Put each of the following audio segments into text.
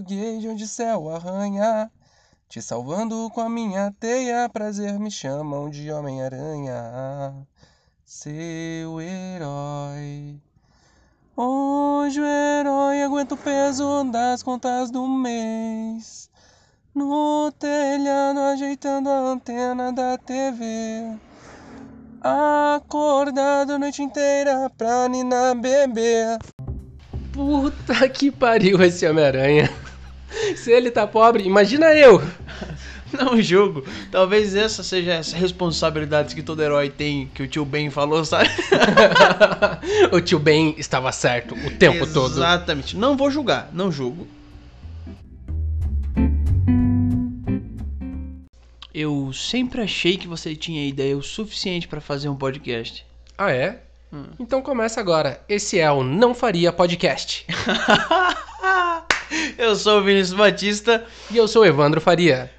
foguete onde céu arranha. Te salvando com a minha teia, prazer me chamam de Homem-Aranha. Seu herói. Hoje o herói aguenta o peso das contas do mês. No telhado ajeitando a antena da TV. Acordado a noite inteira pra Nina beber. Puta que pariu esse Homem-Aranha. Se ele tá pobre, imagina eu. Não julgo. Talvez essa seja essa responsabilidade que todo herói tem, que o tio Ben falou, sabe? o tio Ben estava certo o tempo Exatamente. todo. Exatamente. Não vou julgar, não julgo. Eu sempre achei que você tinha ideia o suficiente pra fazer um podcast. Ah, é? Então começa agora. Esse é o Não Faria Podcast. Eu sou o Vinícius Batista. E eu sou o Evandro Faria.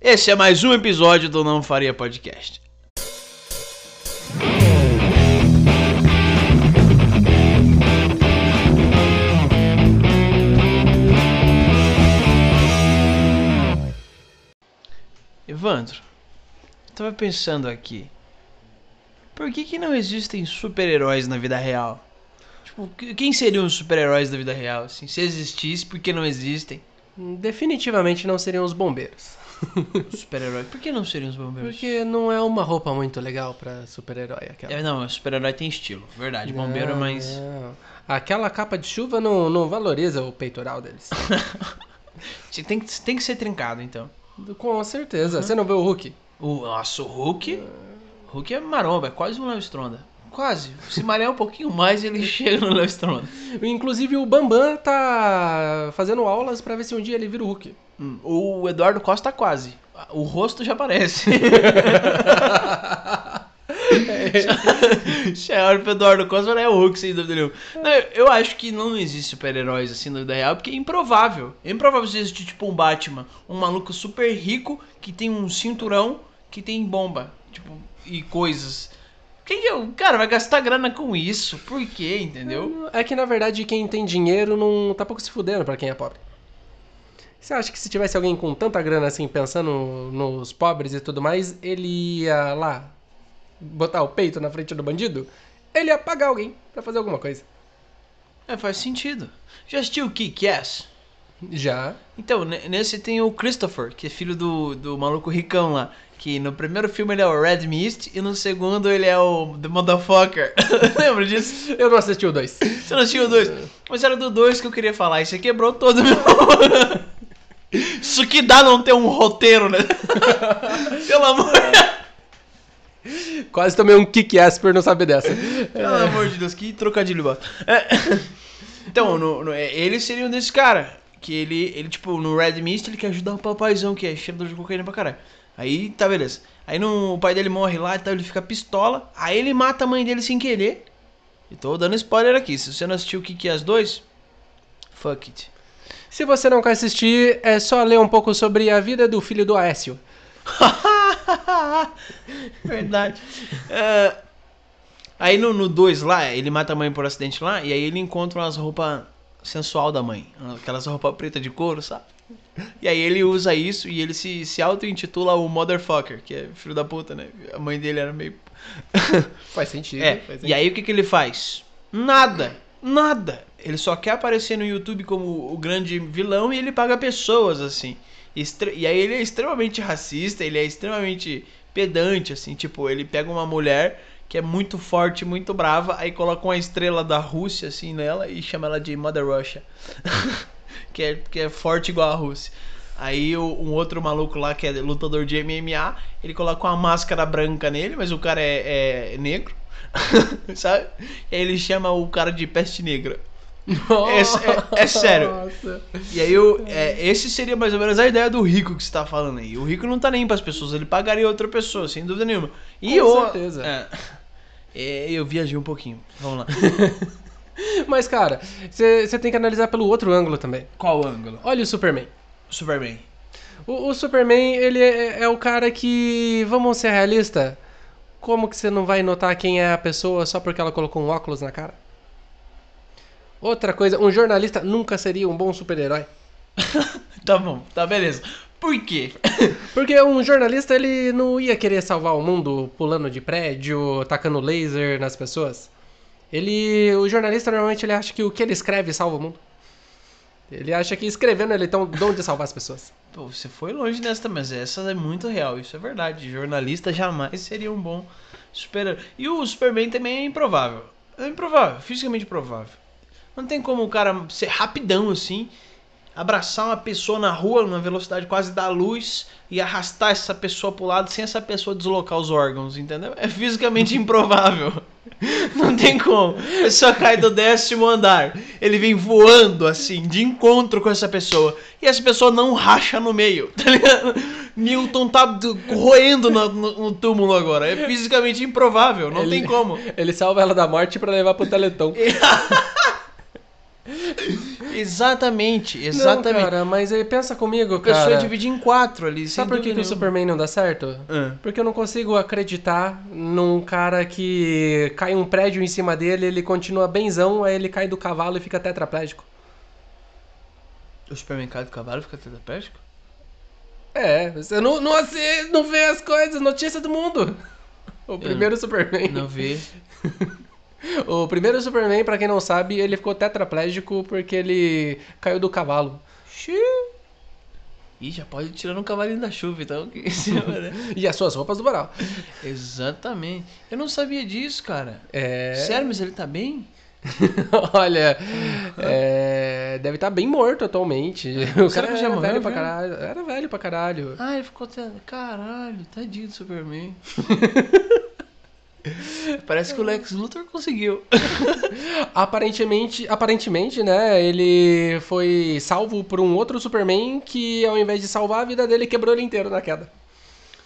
Esse é mais um episódio do Não Faria Podcast. Evandro, eu tava pensando aqui. Por que, que não existem super-heróis na vida real? Tipo, que- quem seriam os super-heróis da vida real? Assim, se existisse, por que não existem? Definitivamente não seriam os bombeiros. Super-heróis. Por que não seriam os bombeiros? Porque não é uma roupa muito legal pra super-herói aquela. É, não, super-herói tem estilo, verdade. Bombeiro é Não, mais. não. Aquela capa de chuva não, não valoriza o peitoral deles. Tem, que- tem que ser trincado, então. Com certeza. Você não vê o Hulk? O, nossa, o Hulk. Hulk é maromba, é quase um Léo Stronda. Quase. Se marear um pouquinho mais, ele chega no Léo Stronda. Inclusive o Bambam tá fazendo aulas pra ver se um dia ele vira o Hulk. Hum, O Eduardo Costa quase. O rosto já aparece. Você olha pro Eduardo Costa é o Hulk, sem dúvida nenhuma. Não, eu, eu acho que não existe super-heróis assim na vida real, porque é improvável. É improvável existir tipo um Batman, um maluco super rico que tem um cinturão que tem bomba, tipo, e coisas. Quem que é o cara vai gastar grana com isso? Por quê, entendeu? É que na verdade quem tem dinheiro não tá pouco se fudendo pra quem é pobre. Você acha que se tivesse alguém com tanta grana assim, pensando nos pobres e tudo mais, ele ia lá botar o peito na frente do bandido? Ele ia pagar alguém pra fazer alguma coisa. É, faz sentido. Já assistiu o Kick-Ass? Já. Então, ne- nesse tem o Christopher, que é filho do, do maluco ricão lá. Que no primeiro filme ele é o Red Mist e no segundo ele é o The Motherfucker. Lembra disso? Eu não assisti o 2. Você não assistiu o dois? Mas era do dois que eu queria falar. Você quebrou todo meu. Isso que dá não ter um roteiro, né? Pelo amor, Quase tomei um kick-ass por não saber dessa. pelo amor de Deus, que trocadilho bosta. É. Então, no, no, é, ele seria um desses cara Que ele, ele, tipo, no Red Mist, ele quer ajudar o papaizão, que é cheirador de cocaína pra caralho. Aí, tá, beleza. Aí no, o pai dele morre lá e tal, ele fica pistola. Aí ele mata a mãe dele sem querer. E tô dando spoiler aqui. Se você não assistiu o que que é as dois, fuck it. Se você não quer assistir, é só ler um pouco sobre a vida do filho do Aécio. Verdade. É, aí no 2 lá, ele mata a mãe por acidente lá, e aí ele encontra umas roupas sensual da mãe. Aquelas roupas preta de couro, sabe? E aí ele usa isso e ele se, se auto-intitula o Motherfucker, que é filho da puta, né? A mãe dele era meio. Faz sentido. É, faz e sentido. aí o que, que ele faz? Nada, nada. Ele só quer aparecer no YouTube como o grande vilão e ele paga pessoas, assim. E aí ele é extremamente racista, ele é extremamente pedante, assim. Tipo, ele pega uma mulher que é muito forte, muito brava, aí coloca uma estrela da Rússia, assim, nela e chama ela de Mother Russia. que, é, que é forte igual a Rússia. Aí o- um outro maluco lá que é lutador de MMA, ele coloca uma máscara branca nele, mas o cara é, é negro. Sabe? E aí ele chama o cara de peste negra. é- é sério. Nossa. E aí o, é, esse seria mais ou menos a ideia do rico que você tá falando aí. O rico não tá nem pras pessoas, ele pagaria outra pessoa, sem dúvida nenhuma. E Com o- certeza. é. É, eu viajei um pouquinho. Vamos lá. Mas, cara, você tem que analisar pelo outro ângulo também. Qual ângulo? Olha o Superman. Superman. O, o Superman, ele é, é o cara que, vamos ser realista, como que você não vai notar quem é a pessoa só porque ela colocou um óculos na cara? Outra coisa, um jornalista nunca seria um bom super-herói. Tá bom, tá beleza. Por quê? Porque um jornalista, ele não ia querer salvar o mundo pulando de prédio, tacando laser nas pessoas. Ele, o jornalista normalmente ele acha que o que ele escreve salva o mundo. Ele acha que escrevendo ele tem o dom de salvar as pessoas. Pô, você foi longe nessa, mas essa é muito real, isso é verdade. Jornalista jamais seria um bom super E o Superman também é improvável. É improvável, fisicamente improvável. Não tem como o cara ser rapidão assim, abraçar uma pessoa na rua numa velocidade quase da luz e arrastar essa pessoa pro lado sem essa pessoa deslocar os órgãos, entendeu? É fisicamente improvável. Não tem como. A pessoa cai do décimo andar. Ele vem voando assim, de encontro com essa pessoa. E essa pessoa não racha no meio, tá ligado? Newton tá do- roendo no, no- túmulo agora. É fisicamente improvável, não Ele- tem como. Ele salva ela da morte pra levar pro Teleton. Exatamente, Não, exatamente. cara, mas aí pensa comigo, a pessoa cara. divide em quatro ali. Sabe por que, que o Superman não dá certo? Ah. Porque eu não consigo acreditar num cara que cai um prédio em cima dele, ele continua benzão, aí ele cai do cavalo e fica tetraplégico. O supermercado do cavalo fica tetraplégico? É, você não, não, não vê as coisas, notícia do mundo. O primeiro Superman. Não vê. O primeiro Superman, pra quem não sabe, ele ficou tetraplégico porque ele caiu do cavalo. Ih, já pode tirar um cavalinho da chuva, então. que- E as suas roupas do varal. Exatamente. Eu não sabia disso, cara. É. Sério, mas ele tá bem? Olha, é, deve estar bem morto atualmente. O Será cara já era morreu, velho pra caralho. Era velho pra caralho. Ah, ele ficou até. Caralho, tadinho do Superman. Parece que o Lex Luthor conseguiu. Aparentemente, aparentemente, né, ele foi salvo por um outro Superman que ao invés de salvar a vida dele, quebrou ele inteiro na queda.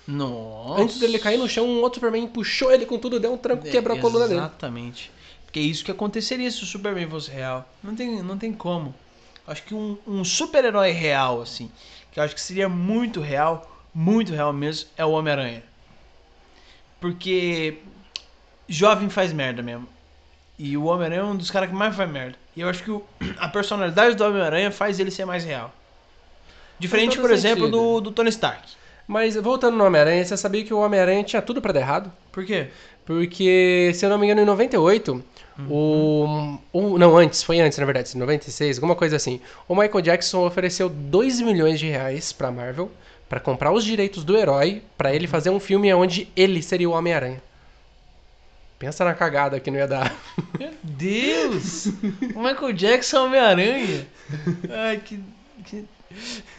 Nossa. Antes dele cair no chão, um outro Superman puxou ele com tudo, deu um tranco, quebrou a coluna dele. Exatamente. Porque é isso que aconteceria se o Superman fosse real. Não tem, não tem como. Acho que um, um super-herói real, assim, que eu acho que seria muito real, muito real mesmo, é o Homem-Aranha. Porque jovem faz merda mesmo. E o Homem-Aranha é um dos caras que mais faz merda. E eu acho que o- a personalidade do Homem-Aranha faz ele ser mais real. Diferente, por exemplo, do, do Tony Stark. Mas voltando no Homem-Aranha, você sabia que o Homem-Aranha tinha tudo pra dar errado? Por quê? Porque, se eu não me engano, em 98, o, o. Não, antes, foi antes, na verdade, em 96, alguma coisa assim. O Michael Jackson ofereceu 2 milhões de reais pra Marvel pra comprar os direitos do herói pra ele fazer um filme onde ele seria o Homem-Aranha. Pensa na cagada que não ia dar. Meu Deus! o Michael Jackson é Homem-Aranha. Ai, que. que-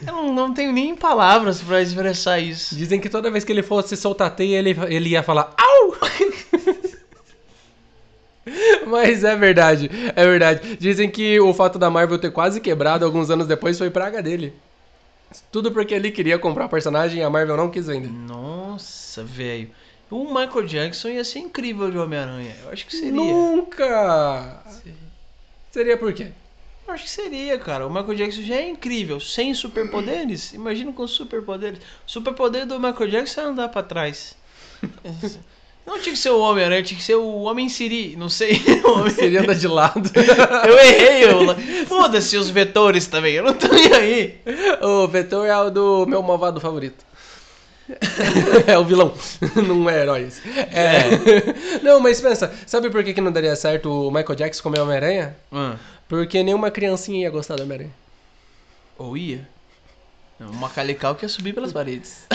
Eu não, não tenho nem palavras pra expressar isso. Dizem que toda vez que ele fosse soltar a teia, ele, ele ia falar AU! Mas é verdade, é verdade. Dizem que o fato da Marvel ter quase quebrado alguns anos depois foi praga dele. Tudo porque ele queria comprar o personagem e a Marvel não quis vender. Nossa, velho. O Michael Jackson ia ser incrível de Homem-Aranha. Eu acho que seria. Nunca! Seria por quê? Eu acho que seria, cara. O Michael Jackson já é incrível. Sem superpoderes. Imagina com superpoderes. O superpoder do Michael Jackson é andar pra trás. Não tinha que ser o Homem-Aranha, tinha que ser o Homem-Siri. Não sei. O Homem- Seria andar de lado. Eu errei, eu... Foda-se os vetores também, eu não tô nem aí. o Vetor é o do meu malvado favorito. é o vilão, não é herói. esse. É. Não, mas pensa, sabe por que, que não daria certo o Michael Jackson comer Homem-Aranha? Porque nenhuma criancinha ia gostar do Homem-Aranha. Ou ia. O Macalical que ia subir pelas paredes.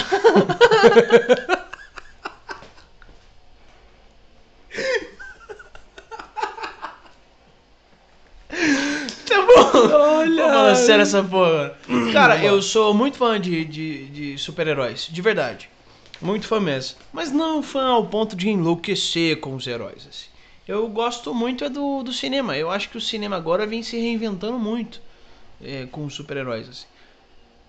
tá bom. Olha! Vamos falar sério essa porra. Cara, eu sou muito fã de, de, de super-heróis, de verdade. Muito fã mesmo. Mas não fã ao ponto de enlouquecer com os heróis, assim. Eu gosto muito é do, do cinema. Eu acho que o cinema agora vem se reinventando muito é, com os super-heróis, assim.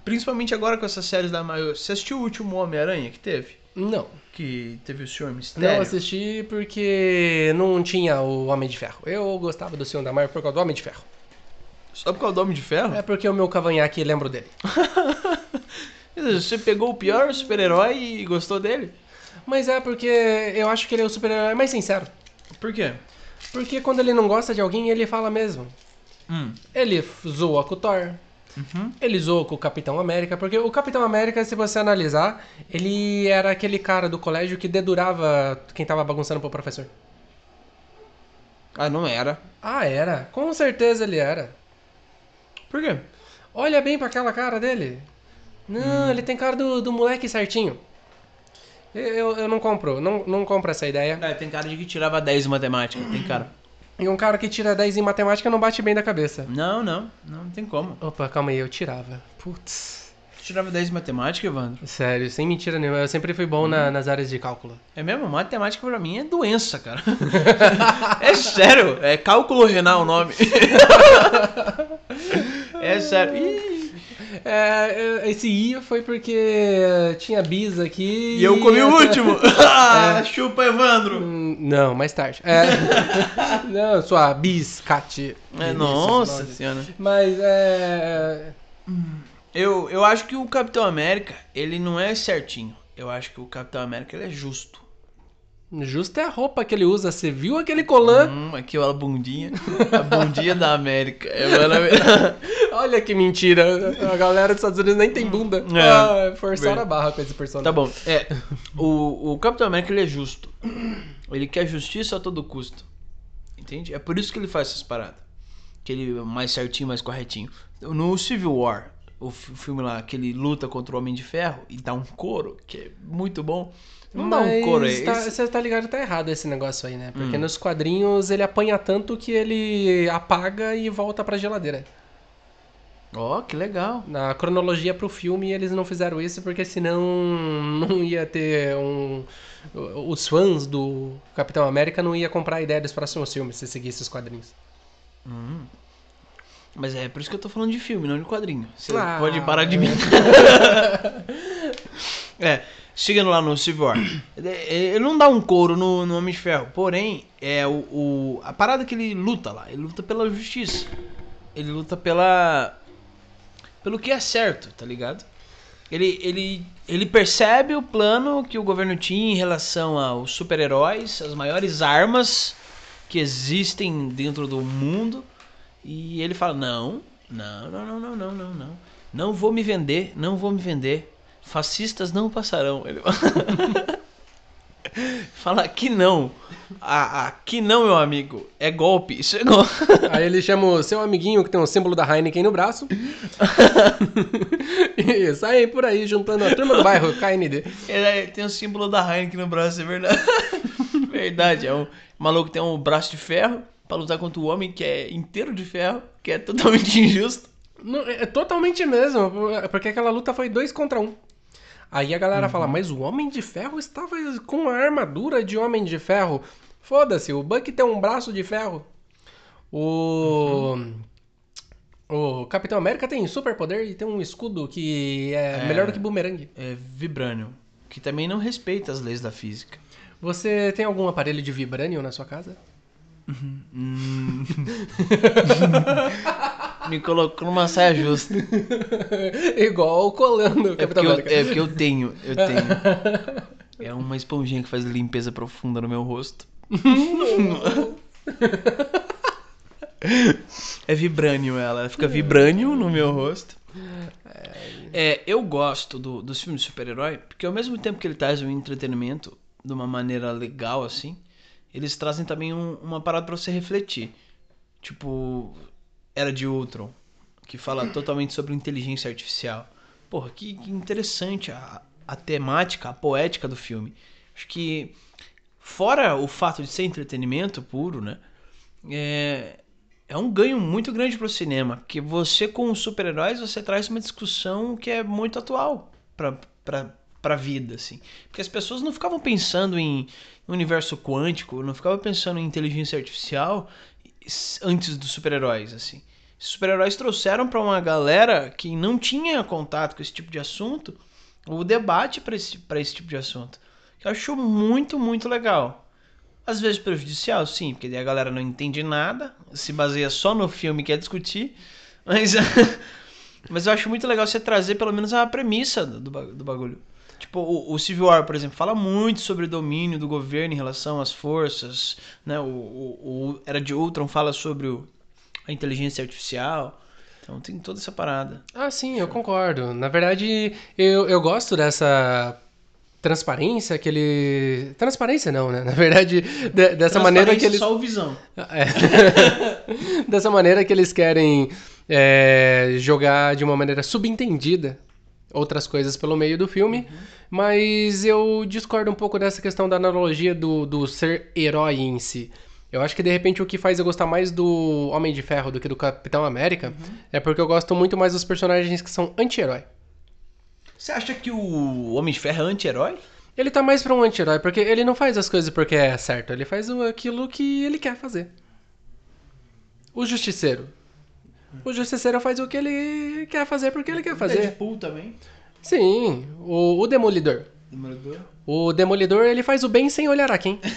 Principalmente agora com essas séries da Marvel. Você assistiu o último Homem-Aranha que teve? Não, Que teve o Senhor Mistério? não assisti porque não tinha o Homem de Ferro. Eu gostava do filme da Marvel por causa do Homem de Ferro. Só por causa do Homem de Ferro? É porque o meu cavanhaque lembro dele. Você pegou o pior super-herói e gostou dele? Mas é porque eu acho que ele é o super-herói mais sincero. Por quê? Porque quando ele não gosta de alguém, ele fala mesmo. Hum. Ele zoa com o Thor. Uhum. Ele zoou com o Capitão América, porque o Capitão América, se você analisar, ele era aquele cara do colégio que dedurava quem tava bagunçando pro professor. Ah, não era. Ah, era. Com certeza ele era. Por quê? Olha bem pra aquela cara dele. Não, ele tem cara do, do moleque certinho. Eu, eu, não compro, não, não compro essa ideia. É, tem cara de que tirava 10 em matemática, tem cara. E um cara que tira 10 em matemática não bate bem da cabeça. Não, não, não, não tem como. Opa, calma aí, eu tirava. Putz. Tirava 10 em matemática, Evandro? Sério, sem mentira nenhuma. Eu sempre fui bom na- nas áreas de cálculo. É mesmo? Matemática pra mim é doença, cara. é sério, é cálculo renal o nome. é sério. Ih, É, é, esse I foi porque tinha bis aqui. e eu comi o último. Ah, Chupa, Evandro. Hum, Não, mais tarde. É. não, sua biscate. É, nossa. senhora. Mas é. Eu, eu acho que o Capitão América, ele não é certinho. Eu acho que o Capitão América, ele é justo. Justo é a roupa que ele usa. Você viu aquele colã? Hum, aqui, ó, a bundinha. A bundinha da América. É. Olha que mentira. A galera dos Estados Unidos nem tem bunda. É. Ah, forçaram Bem. a barra com esse personagem. Tá bom. É, o, o Capitão América, ele é justo. Ele quer justiça a todo custo. Entende? É por isso que ele faz essas paradas. Que ele é mais certinho, mais corretinho. No Civil War, o fi- filme lá, que ele luta contra o Homem de Ferro e dá um couro, que é muito bom. Não dá um Mas couro aí. tá- Esse- Você tá ligado que tá errado esse negócio aí, né? Porque Hum. nos quadrinhos ele apanha tanto que ele apaga e volta pra geladeira. Ó, que legal. Na cronologia pro filme eles não fizeram isso porque senão não ia ter um. Os fãs do Capitão América não ia comprar a ideia dos próximos filmes se seguisse os quadrinhos. Hum. Mas é por isso que eu tô falando de filme, não de quadrinho. Você Ah, pode parar de mim. é, chegando lá no Civil War. Ele- Ele não dá um couro no, no Homem de Ferro. Porém, é o, o- a parada que ele luta lá. Ele luta pela justiça. Ele luta pela. pelo que é certo, tá ligado? Ele, ele, ele percebe o plano que o governo tinha em relação aos super-heróis, as maiores armas que existem dentro do mundo. E ele fala: Não, não, não, não, não, não, não, não. Não vou me vender, não vou me vender. Fascistas não passarão. Ele fala que não. Aqui não, meu amigo. É golpe. Isso é. Aí ele chama o seu amiguinho que tem o símbolo da Heineken no braço. e sai por aí juntando a turma do bairro KND. Ele é- tem o símbolo da Heineken no braço, é verdade. verdade. É um maluco que tem um braço de ferro pra lutar contra o homem que é inteiro de ferro, que é totalmente injusto. Não, é é totalmente mesmo, porque aquela luta foi dois contra um. Aí a galera fala, mas o Homem de Ferro estava com a armadura de Homem de Ferro. Foda-se, o Buck tem um braço de ferro. O. O Capitão América tem superpoder e tem um escudo que é, É. melhor do que bumerangue. É Vibranium, que também não respeita as leis da física. Você tem algum aparelho de vibranium na sua casa? Hum. Me colocou numa saia justa. Igual colando o É Capitão porque, eu, é porque eu tenho, eu tenho. É uma esponjinha que faz limpeza profunda no meu rosto. É vibrânio ela, ela fica vibrânio no meu rosto. É, eu gosto do- dos filmes de super-herói, porque ao mesmo tempo que ele traz um entretenimento de uma maneira legal assim, eles trazem também um- uma parada pra você refletir. Tipo, Era de Ultron, que fala totalmente sobre inteligência artificial. Porra, que, que interessante a, a temática, a poética do filme. Acho que, fora o fato de ser entretenimento puro, né? É, é um ganho muito grande pro cinema. Porque você, com os super-heróis, você traz uma discussão que é muito atual pra, pra, pra vida, assim. Porque as pessoas não ficavam pensando em universo quântico, não ficavam pensando em inteligência artificial antes dos super-heróis, assim. Super-heróis trouxeram pra uma galera que não tinha contato com esse tipo de assunto o debate pra esse, pra esse tipo de assunto. Que eu acho muito, muito legal. Às vezes prejudicial, sim, porque a galera não entende nada, se baseia só no filme que quer discutir. Mas, mas eu acho muito legal você trazer pelo menos a premissa do, do bagulho. Tipo, o, o Civil War, por exemplo, fala muito sobre o domínio do governo em relação às forças, né? O, o, o Era de Ultron fala sobre o- a inteligência artificial. Então tem toda essa parada. Ah, sim, eu concordo. Na verdade, eu, eu gosto dessa transparência que ele. Transparência não, né? Na verdade, de- dessa maneira que eles. Só o visão. É. Dessa maneira que eles querem é, jogar de uma maneira subentendida outras coisas pelo meio do filme. Mas eu discordo um pouco dessa questão da analogia do, do ser herói em si. Eu acho que de repente o que faz eu gostar mais do Homem de Ferro do que do Capitão América é porque eu gosto muito mais dos personagens que são anti-herói. Você acha que o Homem de Ferro é anti-herói? Ele tá mais pra um anti-herói, porque ele não faz as coisas porque é certo, ele faz aquilo que ele quer fazer. O Justiceiro. O Justiceiro faz o que ele quer fazer porque ele quer fazer. Deadpool também. Sim, o, o Demolidor. Demolidor. O Demolidor, ele faz o bem sem olhar a quem.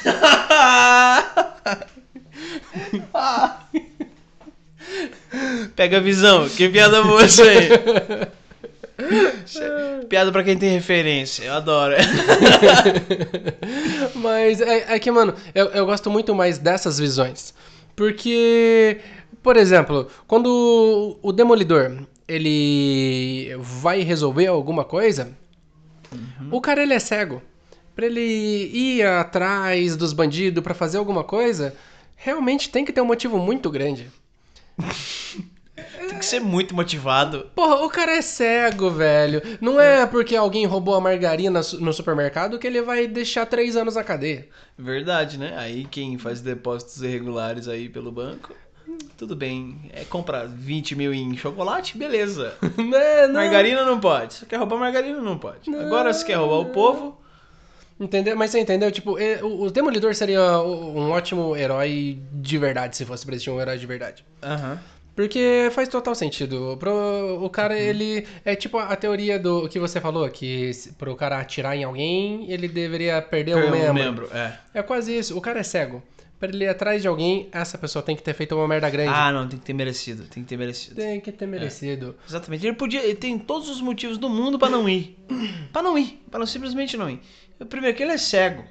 Pega a visão. Que piada boa isso aí. piada pra quem tem referência. Eu adoro. Mas é, é que, mano, eu, eu gosto muito mais dessas visões. Porque, por exemplo, quando o- Demolidor, ele vai resolver alguma coisa, o cara, ele é cego. Pra ele ir atrás dos bandidos pra fazer alguma coisa, realmente tem que ter um motivo muito grande. Tem que ser muito motivado. Porra, o cara é cego, velho. Não é porque alguém roubou a margarina no supermercado que ele vai deixar três anos na cadeia. Verdade, né? Aí quem faz depósitos irregulares aí pelo banco, tudo bem. É comprar 20 mil em chocolate, beleza. Né, não. Margarina não pode. Se quer roubar margarina, não pode. Agora, se quer roubar o povo, Entendeu? Mas você entendeu? Tipo, o Demolidor seria um ótimo herói de verdade, se fosse pra existir um herói de verdade. Aham. Porque faz total sentido. Pro, o cara, ele. É tipo a teoria do que você falou, que pro cara atirar em alguém, ele deveria perder um Um membro. membro, é. É quase isso. O cara é cego. Pra ele ir atrás de alguém, essa pessoa tem que ter feito uma merda grande. Ah, não, tem que ter merecido. Tem que ter merecido. Tem que ter merecido. Exatamente. Ele podia. Ele tem todos os motivos do mundo pra não ir. pra não ir. Pra não simplesmente não ir. Primeiro que ele é cego.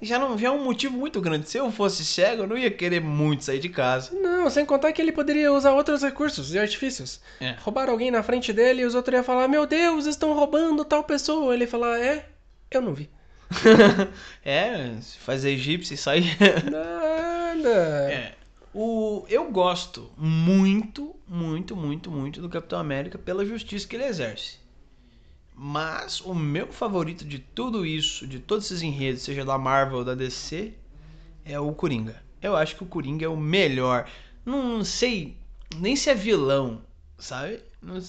Já não já é um motivo muito grande. Se eu fosse cego, eu não ia querer muito sair de casa. Não, sem contar que ele poderia usar outros recursos e artifícios. É. Roubar alguém na frente dele e os outros iam falar: Meu Deus, estão roubando tal pessoa. Ele ia falar: É, eu não vi. é, fazer egípcio e sair. Nada. É. O, eu gosto muito, muito, muito, muito do Capitão América pela justiça que ele exerce. Mas o meu favorito de tudo isso, de todos esses enredos, seja da Marvel ou da DC, é o Coringa. Eu acho que o Coringa é o melhor. Não, não sei nem se é vilão, sabe? Não,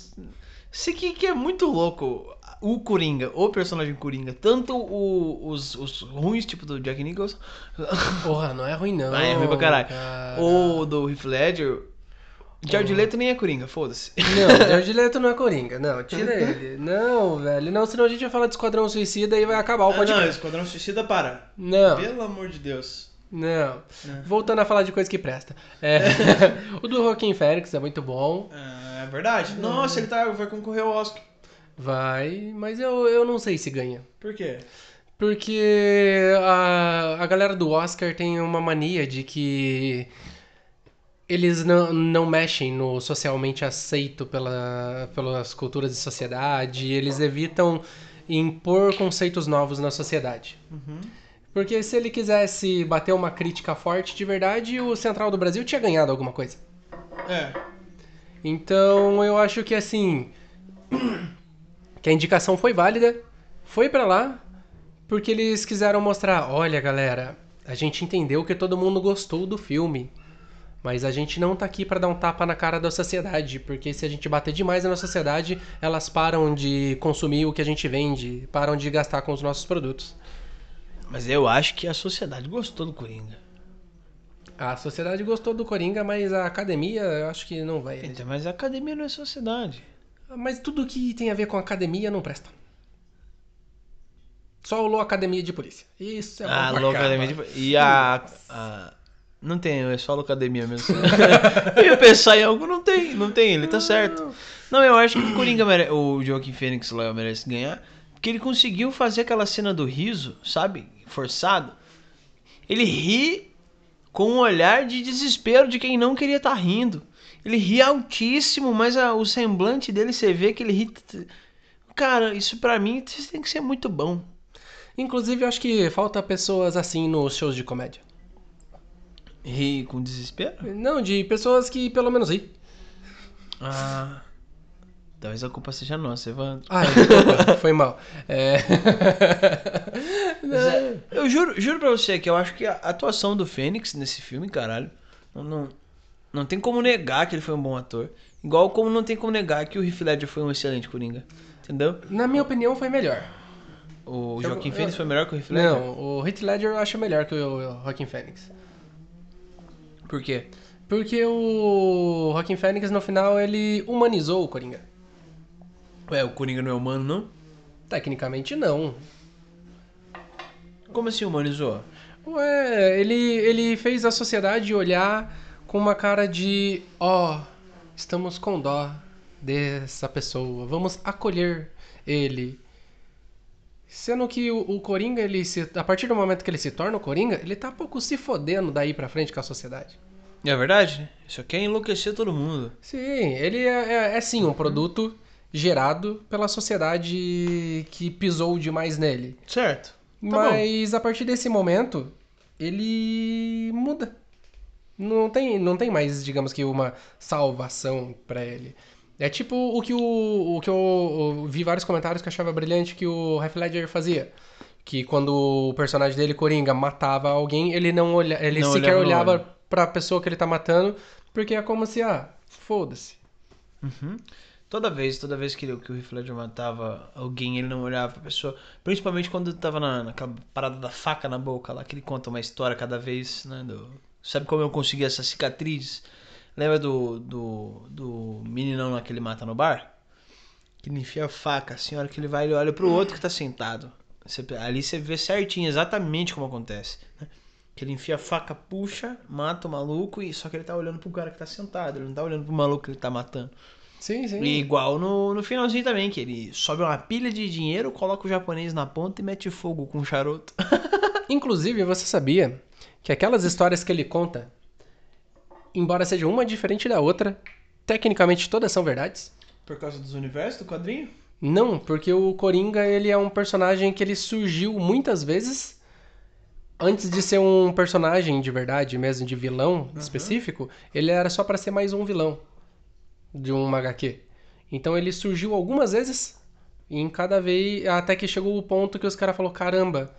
sei que, que é muito louco o Coringa, o personagem Coringa. Tanto o- os, os ruins, tipo do Jack Nicholson, Porra, não é ruim não. ah, é ruim pra caralho. cara. Ou do Heath Ledger. Jared Leto nem é Coringa, foda-se. Não, Jared Leto não é Coringa. Não, tira ele. Não, velho. Não, senão a gente vai falar de Esquadrão Suicida e vai acabar o Ah, não, podcast. Esquadrão Suicida para. Não, Pelo amor de Deus. não. É. Voltando a falar de coisa que presta. É, o do Joaquim Félix é muito bom. Ah, é verdade? Nossa, ele tá, vai concorrer ao Oscar. Vai, mas eu, eu não sei se ganha. Por quê? Porque a, a galera do Oscar tem uma mania de que eles não, não mexem no socialmente aceito pela, pelas culturas de sociedade, eles evitam impor conceitos novos na sociedade. Porque se ele quisesse bater uma crítica forte de verdade, o Central do Brasil tinha ganhado alguma coisa. É. Então eu acho que assim. Que a indicação foi válida, foi pra lá, porque eles quiseram mostrar: olha galera, a gente entendeu que todo mundo gostou do filme. Mas a gente não tá aqui pra dar um tapa na cara da sociedade, porque se a gente bater demais na sociedade, elas param de consumir o que a gente vende, param de gastar com os nossos produtos. Mas eu acho que a sociedade gostou do Coringa. A sociedade gostou do Coringa, mas a academia eu acho que não vai. Então, Mas a academia não é sociedade. Mas tudo que tem a ver com academia não presta. Só o Lô Academia de Polícia. Isso é bom Ah, loucademia. caramba. de- E a, a- Não tem, é só loucademia mesmo. eu ia pensar em algo, não tem, não tem, ele tá certo. Não, eu acho que o Coringa mere... o Joaquim Fênix lá merece ganhar, porque ele conseguiu fazer aquela cena do riso, sabe? Forçado. Ele ri com um olhar de desespero de quem não queria estar rindo. Ele ri altíssimo, mas a- o semblante dele você vê que ele ri. Cara, isso pra mim tem que ser muito bom. Inclusive, eu acho que falta pessoas assim nos shows de comédia. Ri com desespero? Não, de pessoas que pelo menos ri. Ah. Talvez a culpa seja nossa, Evandro. Ah, desculpa, foi mal. É... É, eu juro, juro pra você que eu acho que a atuação do Fênix nesse filme, caralho, não, não, não tem como negar que ele foi um bom ator. Igual como não tem como negar que o Heath Ledger foi um excelente Coringa. Entendeu? Na minha opinião, foi melhor. O Eu- Joaquim eu- Fênix foi melhor que o Heath Ledger? Não, o Heath Ledger eu acho melhor que o Joaquin Phoenix. Por quê? Porque o Joaquin Phoenix, no final, ele humanizou o Coringa. Ué, o Coringa não é humano, não? Tecnicamente, não. Como assim humanizou? Ué, ele, ele fez a sociedade olhar com uma cara de: ó, estamos com dó dessa pessoa, vamos acolher ele. Sendo que o, o Coringa, ele se, a partir do momento que ele se torna o Coringa, ele tá pouco se fodendo daí pra frente com a sociedade. É verdade? Isso aqui é enlouquecer todo mundo. Sim, ele é, é, é sim um produto gerado pela sociedade que pisou demais nele. Certo. Tá bom. Mas a partir desse momento, ele muda. Não tem, não tem mais, digamos que, uma salvação pra ele. É tipo o que, o, o que eu, eu vi vários comentários que eu achava brilhante que o Heath Ledger fazia. Que quando o personagem dele, Coringa, matava alguém, ele não olha, ele Não sequer olhava olhava olho. pra pessoa que ele tá matando, porque é como se, ah, foda-se. Uhum. Toda vez, toda vez que, que o Heath matava alguém, ele não olhava pra pessoa. Principalmente quando tava na, naquela parada da faca na boca lá, que ele conta uma história cada vez, né? do- sabe como eu consegui essa cicatriz? Lembra do, do, do meninão lá que ele mata no bar? Que ele enfia a faca, assim, a hora que ele vai, ele olha pro outro que tá sentado. Você- ali você vê certinho, exatamente como acontece. né? Que ele enfia a faca, puxa, mata o maluco, e só que ele tá olhando pro cara que tá sentado, ele não tá olhando pro maluco que ele tá matando. Sim, sim. E igual no, no finalzinho também, que ele sobe uma pilha de dinheiro, coloca o japonês na ponta e mete fogo com um charuto. Inclusive, você sabia que aquelas histórias que ele conta, embora seja uma diferente da outra, tecnicamente todas são verdades? Por causa dos universos do quadrinho? Não, porque o Coringa ele é um personagem que ele surgiu muitas vezes antes de ser um personagem de verdade, mesmo de vilão específico, ele era só pra ser mais um vilão de um HQ. Então ele surgiu algumas vezes e em cada vez até que chegou o ponto que os caras falou caramba,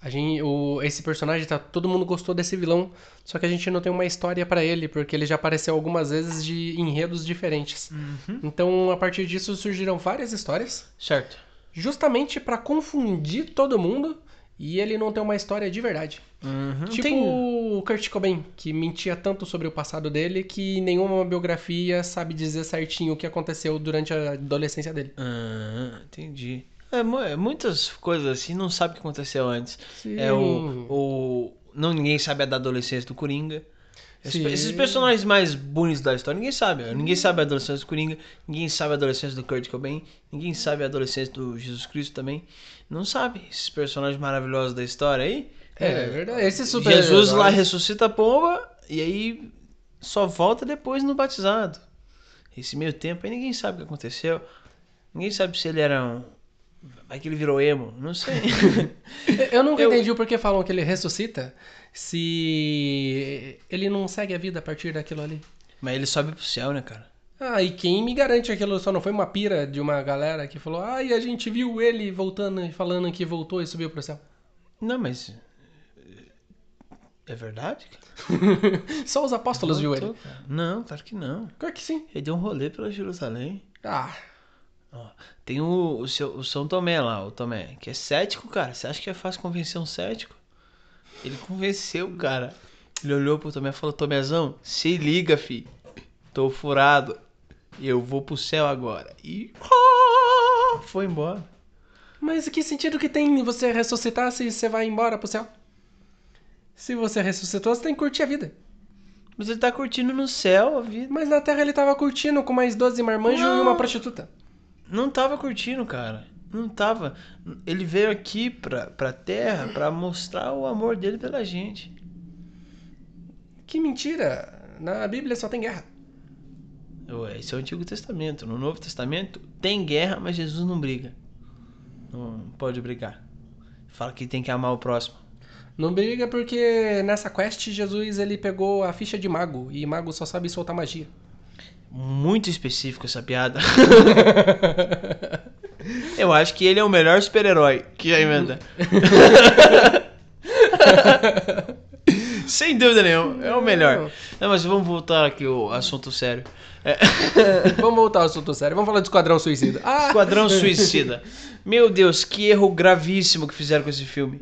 a gente, o, esse personagem tá todo mundo gostou desse vilão, só que a gente não tem uma história pra ele porque ele já apareceu algumas vezes de enredos diferentes. Então a partir disso surgiram várias histórias Certo. justamente pra confundir todo mundo e ele não ter uma história de verdade. Uhum. Tipo Tem- o Kurt Cobain, que mentia tanto sobre o passado dele que nenhuma biografia sabe dizer certinho o que aconteceu durante a adolescência dele. Ah, entendi. É, é, muitas coisas assim não sabe o que aconteceu antes. Sim. É o, o. Não ninguém sabe a da adolescência do Coringa. Esses, Sim. esses personagens mais bonitos da história, ninguém sabe. Ninguém sabe a adolescência do Coringa, ninguém sabe a adolescência do Kurt Cobain, ninguém sabe a adolescência do Jesus Cristo também. Não sabe. Esses personagens maravilhosos da história aí. É, verdade. Esse super Jesus lá ressuscita a pomba e aí só volta depois no batizado. Esse meio tempo aí ninguém sabe o que aconteceu. Ninguém sabe se ele era um. Vai que ele virou emo, não sei. Eu nunca Eu- entendi o porquê falam que ele ressuscita se ele não segue a vida a partir daquilo ali. Mas ele sobe pro céu, né, cara? Ah, e quem me garante que aquilo só não foi uma pira de uma galera que falou, ah, e a gente viu ele voltando e falando que voltou e subiu pro céu. Não, mas. É verdade? Só os apóstolos viu ele. Cara. Não, claro que não. Claro que sim. Ele deu um rolê pela Jerusalém. Ah, Ó, tem o, o, seu, o São Tomé lá, o Tomé, que é cético, cara. Você acha que é fácil convencer um cético? Ele convenceu, cara. Ele olhou pro Tomé e falou: Tomézão, se liga, fi. Tô furado. E eu vou pro céu agora. E. ah, Foi embora. mas que sentido que tem você ressuscitar se você vai embora pro céu? Se você ressuscitou, você tem que curtir a vida. Mas ele tá curtindo no céu a vida. Mas na Terra ele tava curtindo com mais 12 marmanjos e uma prostituta. Não tava curtindo, cara. Não tava. Ele veio aqui pra, pra terra pra mostrar o amor dele pela gente. Que mentira! Na Bíblia só tem guerra. Ué, Esse é o Antigo Testamento. No Novo Testamento tem guerra, mas Jesus não briga. Não pode brigar. Fala que tem que amar o próximo. Não briga porque nessa quest Jesus ele pegou a ficha de mago e mago só sabe soltar magia. Muito específico essa piada. Eu acho que ele é o melhor super-herói que já inventa. Sem dúvida nenhuma, é o melhor. Não, mas vamos voltar aqui ao assunto sério. É, Vamos voltar ao assunto sério. Vamos falar de Esquadrão Suicida. Ah! Esquadrão Suicida. Meu Deus, que erro gravíssimo que fizeram com esse filme.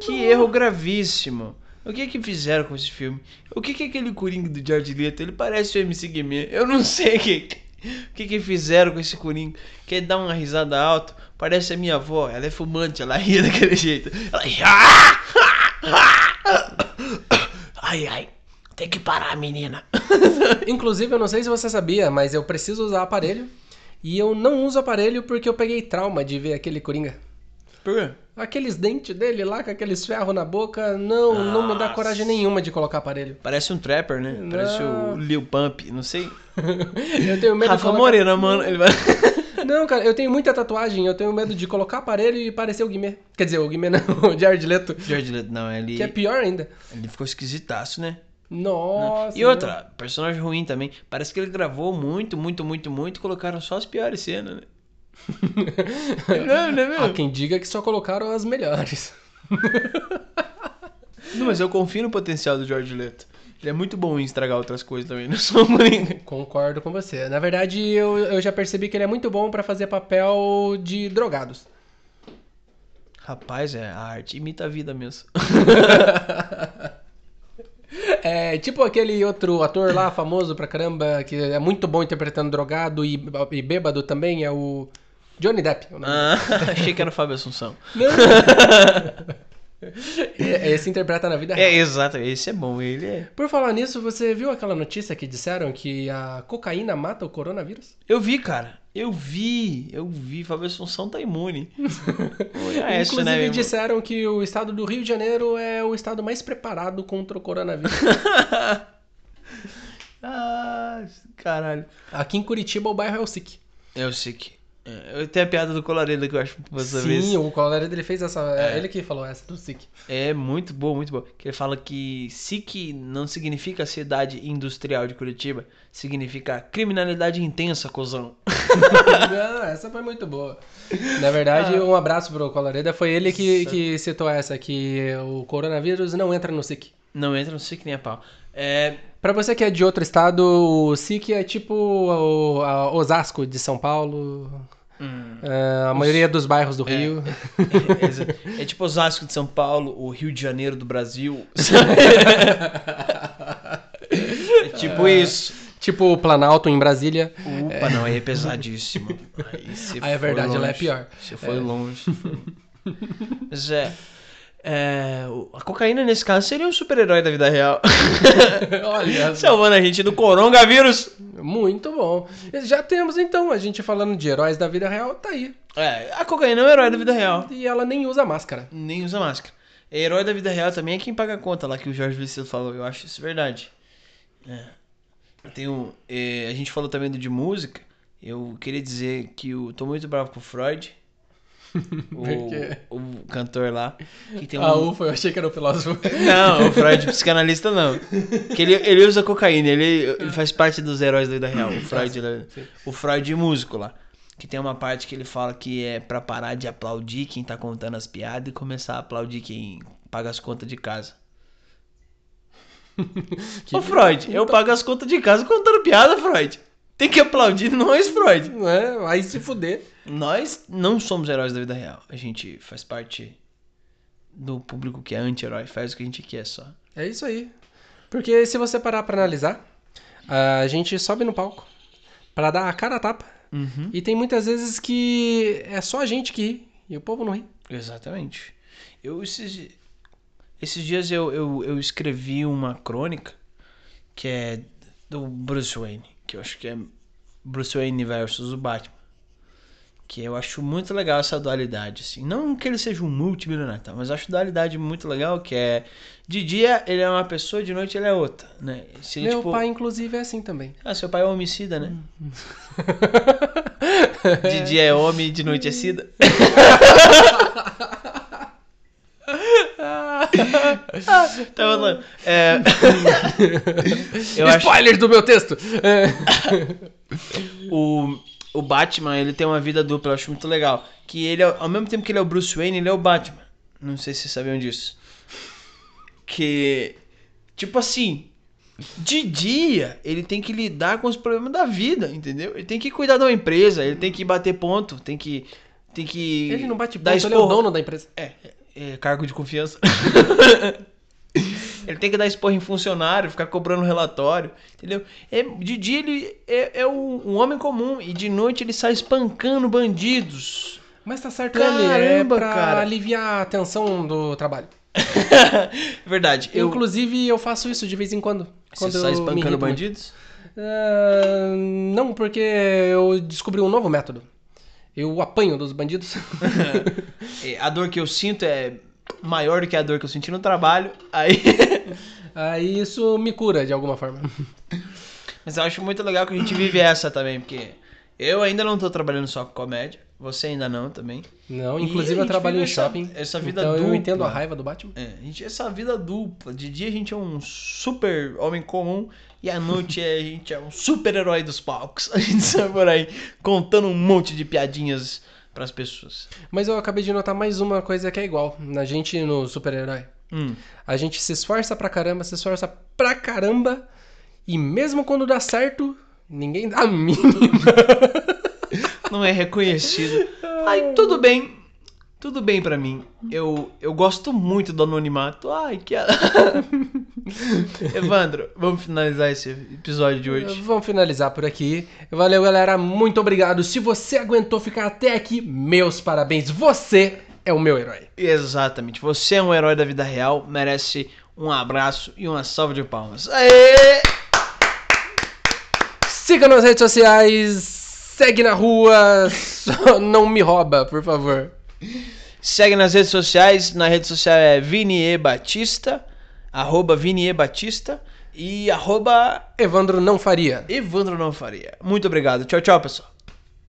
Que erro gravíssimo. O que que fizeram com esse filme? O que que é aquele Coringa do Jared Leto? Ele parece o MC Guimê. Eu não sei o que, o que que fizeram com esse Coringa. Quer dar uma risada alto? Parece a minha avó. Ela é fumante, ela ria daquele jeito. Ela ria. Ai, ai. Tem que parar, menina. Inclusive, eu não sei se você sabia, mas eu preciso usar aparelho. E eu não uso aparelho porque eu peguei trauma de ver aquele Coringa. Por quê? Aqueles dentes dele lá, com aqueles ferros na boca, não, não me dá Nossa. coragem nenhuma de colocar aparelho. Parece um trapper, né? Parece o Não. Lil Pump, não sei. Eu tenho medo de Rafa colocar... Moreira, mano. Ele vai... Não, cara, eu tenho muita tatuagem, eu tenho medo de colocar aparelho e parecer o Guimê. Quer dizer, o Guimê não, o Jared Leto. George Leto, não, ele, Que é pior ainda. ele ficou esquisitaço, né? Nossa. E outra, personagem ruim também. Parece que ele gravou muito, muito, muito, muito e colocaram só as piores cenas, né? não, não é Há mesmo? quem diga que só colocaram as melhores. Não, mas eu confio no potencial do George Leto. Ele é muito bom em estragar outras coisas também, não sou Coringa. Concordo com você. Na verdade, eu, eu já percebi que ele é muito bom pra fazer papel de drogados. Rapaz, é, a arte imita a vida mesmo. É tipo aquele outro ator lá, famoso pra caramba, que é muito bom interpretando drogado e, e bêbado também, é o Johnny Depp. o nome Ah, achei que era o Fábio Assunção. dele. É, Esse interpreta na vida real. É, exato, esse é bom, ele é. Por falar nisso, você viu aquela notícia que disseram que a cocaína mata o coronavírus? Eu vi, cara. Eu vi, eu vi. Fábio Assunção tá imune. Essa, Inclusive né, disseram que o estado do Rio de Janeiro é o estado mais preparado contra o coronavírus. ah, caralho. Aqui em Curitiba o bairro é o SIC. Eu sei que. É, Eu tenho a piada do Colaredo que eu acho que você Sim, o Colorado ele fez essa. É. É. ele que falou essa do SIC. É muito boa, muito boa. Que ele fala que SIC não significa cidade industrial de Curitiba, significa criminalidade intensa, cuzão. Não, essa foi muito boa. Na verdade, Ah. um abraço pro Coloreda. Foi ele que, que citou essa, que o coronavírus não entra no SIC. Não entra no SIC nem a pau. É. Pra você que é de outro estado, o SIC é tipo o, a Osasco de São Paulo, hum, é, a maioria dos bairros do É. Rio. é, é tipo Osasco de São Paulo, o Rio de Janeiro do Brasil. é tipo isso. Tipo o Planalto em Brasília. Opa, não, aí é pesadíssimo. Aí se Ah, é verdade, ela é longe. pior. Se foi longe. Mas é. é, a cocaína, nesse caso, seria um super-herói da vida real. Olha, Salvando a gente do coronavírus. Muito bom. Já temos então, a gente falando de heróis da vida real, tá aí. É, a cocaína é um herói da vida real. E ela nem usa máscara. Nem usa máscara. É herói da vida real também é quem paga a conta lá que o Jorge Luciano falou. Eu acho isso verdade. É. Tem um, é, a gente falou também de música. Eu queria dizer que eu tô muito bravo com o Freud. O, o cantor lá. Que tem um... Ah, ufa, eu achei que era o filósofo. Não, o Freud psicanalista não. Que ele, ele usa cocaína, ele, ele faz parte dos heróis da vida real. O Freud, sim. o Freud músico lá. Que tem uma parte que ele fala que é pra parar de aplaudir quem tá contando as piadas e começar a aplaudir quem paga as contas de casa. Que- Ô Freud, eu pago as contas de casa contando piada, Freud. Tem que aplaudir nós, Freud. Não é? Aí se fuder. Nós não somos heróis da vida real. A gente faz parte do público que é anti-herói, faz o que a gente quer só. É isso aí. Porque se você parar pra analisar, a gente sobe no palco pra dar a cara a tapa. Uhum. E tem muitas vezes que é só a gente que ri e o povo não ri. Exatamente. Eu esses, esses dias eu, eu, eu escrevi uma crônica que é do Bruce Wayne, que eu acho que é Bruce Wayne versus o Batman. Que eu acho muito legal essa dualidade, assim. Não que ele seja um multimilionário, tá? mas acho dualidade muito legal, que é... De dia ele é uma pessoa, de noite ele é outra, né? Se, Meu tipo, pai, inclusive, é assim também. Ah, seu pai é homicida, né? De dia é homem, de noite é sida. tá falando. É... Eu acho Spoilers do meu texto! É. o, o Batman, ele tem uma vida dupla, eu acho muito legal. Que ele, é- ao mesmo tempo que ele é o Bruce Wayne, ele é o Batman. Não sei se vocês sabiam disso. Que, tipo assim, de dia ele tem que lidar com os problemas da vida, entendeu? Ele tem que cuidar de uma empresa, ele tem que bater ponto, tem que. Tem que. Ele não bate ponto, ele é o dono da empresa. É, é cargo de confiança. ele tem que dar esporro em funcionário, ficar cobrando relatório, entendeu? É, de dia ele é, é um, um homem comum e de noite ele sai espancando bandidos. Mas tá certo ele, é Caramba, pra cara. aliviar a tensão do trabalho. Verdade. Eu, Inclusive, eu faço isso de vez em quando. quando você sai espancando bandidos? Ah, não, porque eu descobri um novo método. Eu apanho dos bandidos. É, a dor que eu sinto é maior do que a dor que eu senti no trabalho. Aí. Aí isso me cura de alguma forma. Mas eu acho muito legal que a gente vive essa também, porque eu ainda não tô trabalhando só com comédia. Você ainda não também. Não, inclusive eu trabalho em shopping. essa vida então eu dupla. entendo a raiva do Batman. É, a gente essa vida dupla. De dia a gente é um super homem comum e à noite a gente é um super herói dos palcos. A gente sai por aí contando um monte de piadinhas pras pessoas. Mas eu acabei de notar mais uma coisa que é igual na gente no super-herói. Hum. A gente se esforça pra caramba, se esforça pra caramba, e mesmo quando dá certo, ninguém dá a mínima. Não é reconhecido. Ai, tudo bem. Tudo bem pra mim. Eu, eu gosto muito do anonimato. Ai, que. Evandro, vamos finalizar esse episódio de hoje. Vamos finalizar por aqui. Valeu, galera. Muito obrigado. Se você aguentou ficar até aqui, meus parabéns. Você é o meu herói. Exatamente. Você é um herói da vida real, merece um abraço e uma salva de palmas. Aê! Siga nas redes sociais. Segue na rua. Só não me rouba, por favor. Segue nas redes sociais. Na rede social é Vinie Batista, arroba Batista e arroba Evandro não faria. Evandro Não Faria. Muito obrigado. Tchau, tchau, pessoal.